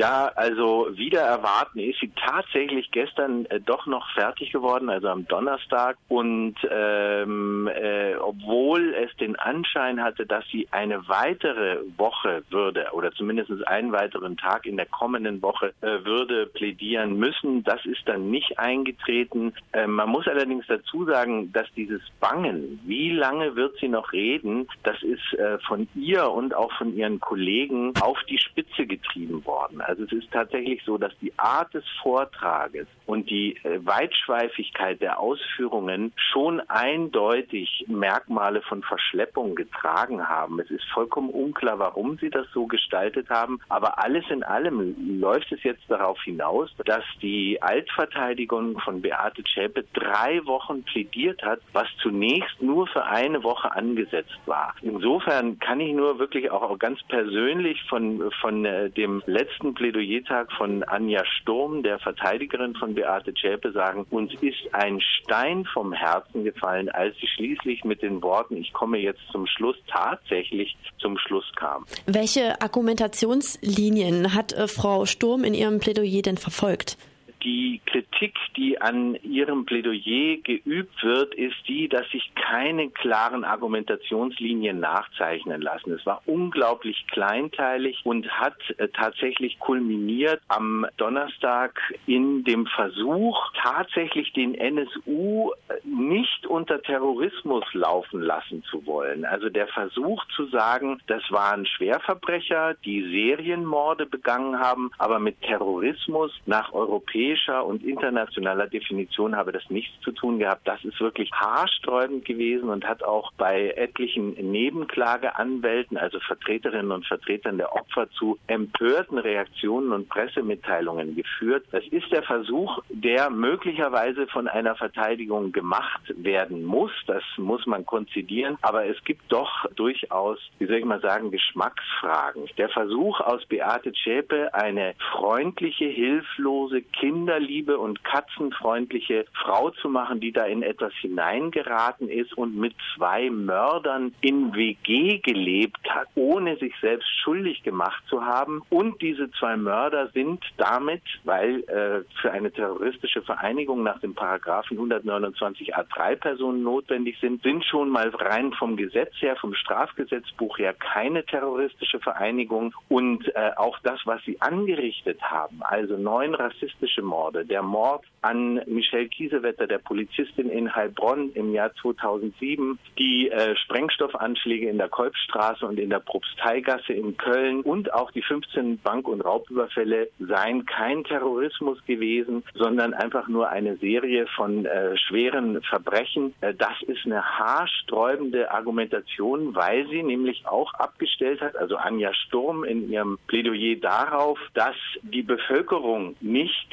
Ja, also wieder erwarten ist sie tatsächlich gestern äh, doch noch fertig geworden, also am Donnerstag. Und ähm, äh, obwohl es den Anschein hatte, dass sie eine weitere Woche würde oder zumindest einen weiteren Tag in der kommenden Woche äh, würde plädieren müssen, das ist dann nicht eingetreten. Äh, man muss allerdings dazu sagen, dass dieses Bangen, wie lange wird sie noch reden, das ist äh, von ihr und auch von ihren Kollegen auf die Spitze getrieben worden. Also es ist tatsächlich so, dass die Art des Vortrages und die äh, Weitschweifigkeit der Ausführungen schon eindeutig Merkmale von Verschleppung getragen haben. Es ist vollkommen unklar, warum sie das so gestaltet haben, aber alles in allem läuft es jetzt darauf hinaus, dass die Altverteidigung von Beate Zschäpe drei Wochen plädiert hat, was zunächst nur für eine Woche angesetzt war. Insofern kann ich nur wirklich auch ganz persönlich von, von äh, dem letzten Plädoyertag von Anja Sturm, der Verteidigerin von Beate Zschäpe, sagen, uns ist ein Stein vom Herzen gefallen, als sie schließlich mit den Worten, ich komme jetzt zum Schluss, tatsächlich zum Schluss kam. Welche Argumentationslinien hat äh, Frau Sturm in ihrem Plädoyer denn verfolgt? Die Kritik, die an Ihrem Plädoyer geübt wird, ist die, dass sich keine klaren Argumentationslinien nachzeichnen lassen. Es war unglaublich kleinteilig und hat äh, tatsächlich kulminiert am Donnerstag in dem Versuch, tatsächlich den NSU äh, nicht unter Terrorismus laufen lassen zu wollen. Also der Versuch zu sagen, das waren Schwerverbrecher, die Serienmorde begangen haben, aber mit Terrorismus nach europäischen europäischer und internationaler Definition habe das nichts zu tun gehabt. Das ist wirklich haarsträubend gewesen und hat auch bei etlichen Nebenklageanwälten, also Vertreterinnen und Vertretern der Opfer, zu empörten Reaktionen und Pressemitteilungen geführt. Das ist der Versuch, der möglicherweise von einer Verteidigung gemacht werden muss. Das muss man konzidieren. Aber es gibt doch durchaus, wie soll ich mal sagen, Geschmacksfragen. Der Versuch aus Beate Zschäpe, eine freundliche, hilflose, kind kinderliebe und katzenfreundliche Frau zu machen, die da in etwas hineingeraten ist und mit zwei Mördern in WG gelebt hat, ohne sich selbst schuldig gemacht zu haben. Und diese zwei Mörder sind damit, weil äh, für eine terroristische Vereinigung nach dem Paragraphen 129 A3 Personen notwendig sind, sind schon mal rein vom Gesetz her, vom Strafgesetzbuch her keine terroristische Vereinigung. Und äh, auch das, was sie angerichtet haben, also neun rassistische Morde. Der Mord an Michelle Kiesewetter, der Polizistin in Heilbronn im Jahr 2007, die äh, Sprengstoffanschläge in der Kolbstraße und in der Propsteigasse in Köln und auch die 15 Bank- und Raubüberfälle seien kein Terrorismus gewesen, sondern einfach nur eine Serie von äh, schweren Verbrechen. Äh, das ist eine haarsträubende Argumentation, weil sie nämlich auch abgestellt hat, also Anja Sturm in ihrem Plädoyer darauf, dass die Bevölkerung nicht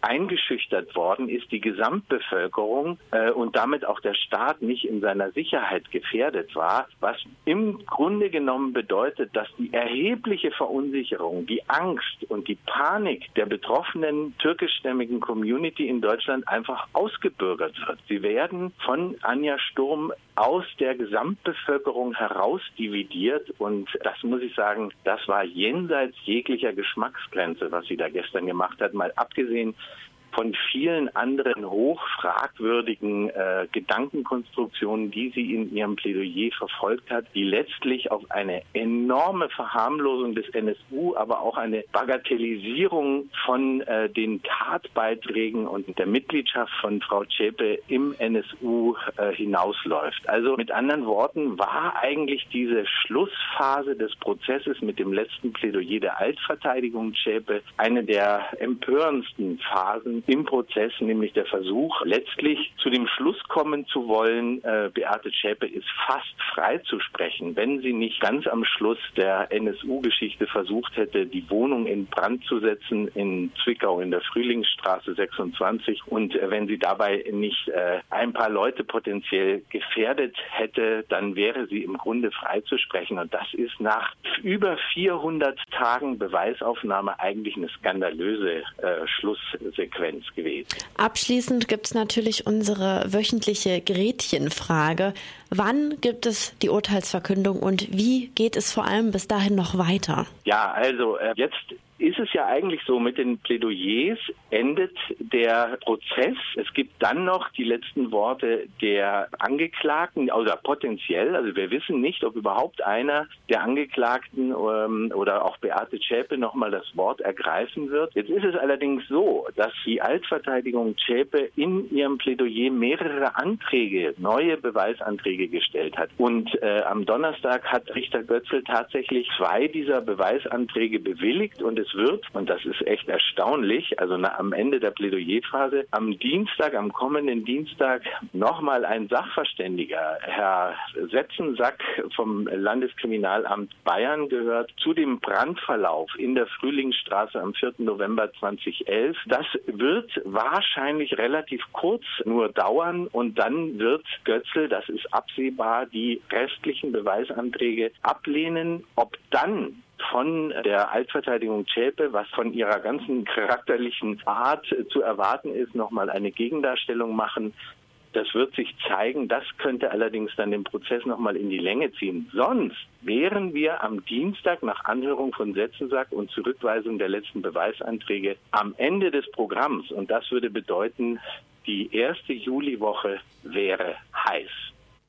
eingeschüchtert worden ist, die Gesamtbevölkerung äh, und damit auch der Staat nicht in seiner Sicherheit gefährdet war, was im Grunde genommen bedeutet, dass die erhebliche Verunsicherung, die Angst und die Panik der betroffenen türkischstämmigen Community in Deutschland einfach ausgebürgert wird. Sie werden von Anja Sturm aus der Gesamtbevölkerung herausdividiert und das muss ich sagen, das war jenseits jeglicher Geschmacksgrenze, was sie da gestern gemacht hat, mal abgesehen von vielen anderen hochfragwürdigen äh, Gedankenkonstruktionen, die sie in ihrem Plädoyer verfolgt hat, die letztlich auf eine enorme Verharmlosung des NSU, aber auch eine Bagatellisierung von äh, den Tatbeiträgen und der Mitgliedschaft von Frau Zschäpe im NSU äh, hinausläuft. Also mit anderen Worten war eigentlich diese Schlussphase des Prozesses mit dem letzten Plädoyer der Altverteidigung Zschäpe eine der empörendsten Phasen im Prozess, nämlich der Versuch, letztlich zu dem Schluss kommen zu wollen, äh, Beate Zschäpe ist fast frei zu sprechen, wenn sie nicht ganz am Schluss der NSU-Geschichte versucht hätte, die Wohnung in Brand zu setzen in Zwickau in der Frühlingsstraße 26 und äh, wenn sie dabei nicht äh, ein paar Leute potenziell gefährdet hätte, dann wäre sie im Grunde frei zu sprechen. Und das ist nach über 400 Tagen Beweisaufnahme eigentlich eine skandalöse äh, Schlusssequenz. Konsequenz gewesen. Abschließend gibt es natürlich unsere wöchentliche Gretchenfrage. Wann gibt es die Urteilsverkündung und wie geht es vor allem bis dahin noch weiter? Ja, also äh, jetzt ist es ja eigentlich so, mit den Plädoyers endet der Prozess. Es gibt dann noch die letzten Worte der Angeklagten, oder potenziell, also wir wissen nicht, ob überhaupt einer der Angeklagten ähm, oder auch Beate Zschäpe nochmal das Wort ergreifen wird. Jetzt ist es allerdings so, dass die Altverteidigung Zschäpe in ihrem Plädoyer mehrere Anträge, neue Beweisanträge gestellt hat. Und äh, am Donnerstag hat Richter Götzl tatsächlich zwei dieser Beweisanträge bewilligt und es wird, und das ist echt erstaunlich, also na, am Ende der Plädoyerphase, am Dienstag, am kommenden Dienstag nochmal ein Sachverständiger, Herr Setzensack vom Landeskriminalamt Bayern gehört, zu dem Brandverlauf in der Frühlingsstraße am 4. November 2011. Das wird wahrscheinlich relativ kurz nur dauern und dann wird Götzl, das ist absehbar, die restlichen Beweisanträge ablehnen. Ob dann von der Altverteidigung Zschäpe, was von ihrer ganzen charakterlichen Art zu erwarten ist, nochmal eine Gegendarstellung machen. Das wird sich zeigen. Das könnte allerdings dann den Prozess nochmal in die Länge ziehen. Sonst wären wir am Dienstag nach Anhörung von Setzensack und Zurückweisung der letzten Beweisanträge am Ende des Programms. Und das würde bedeuten, die erste Juliwoche wäre heiß.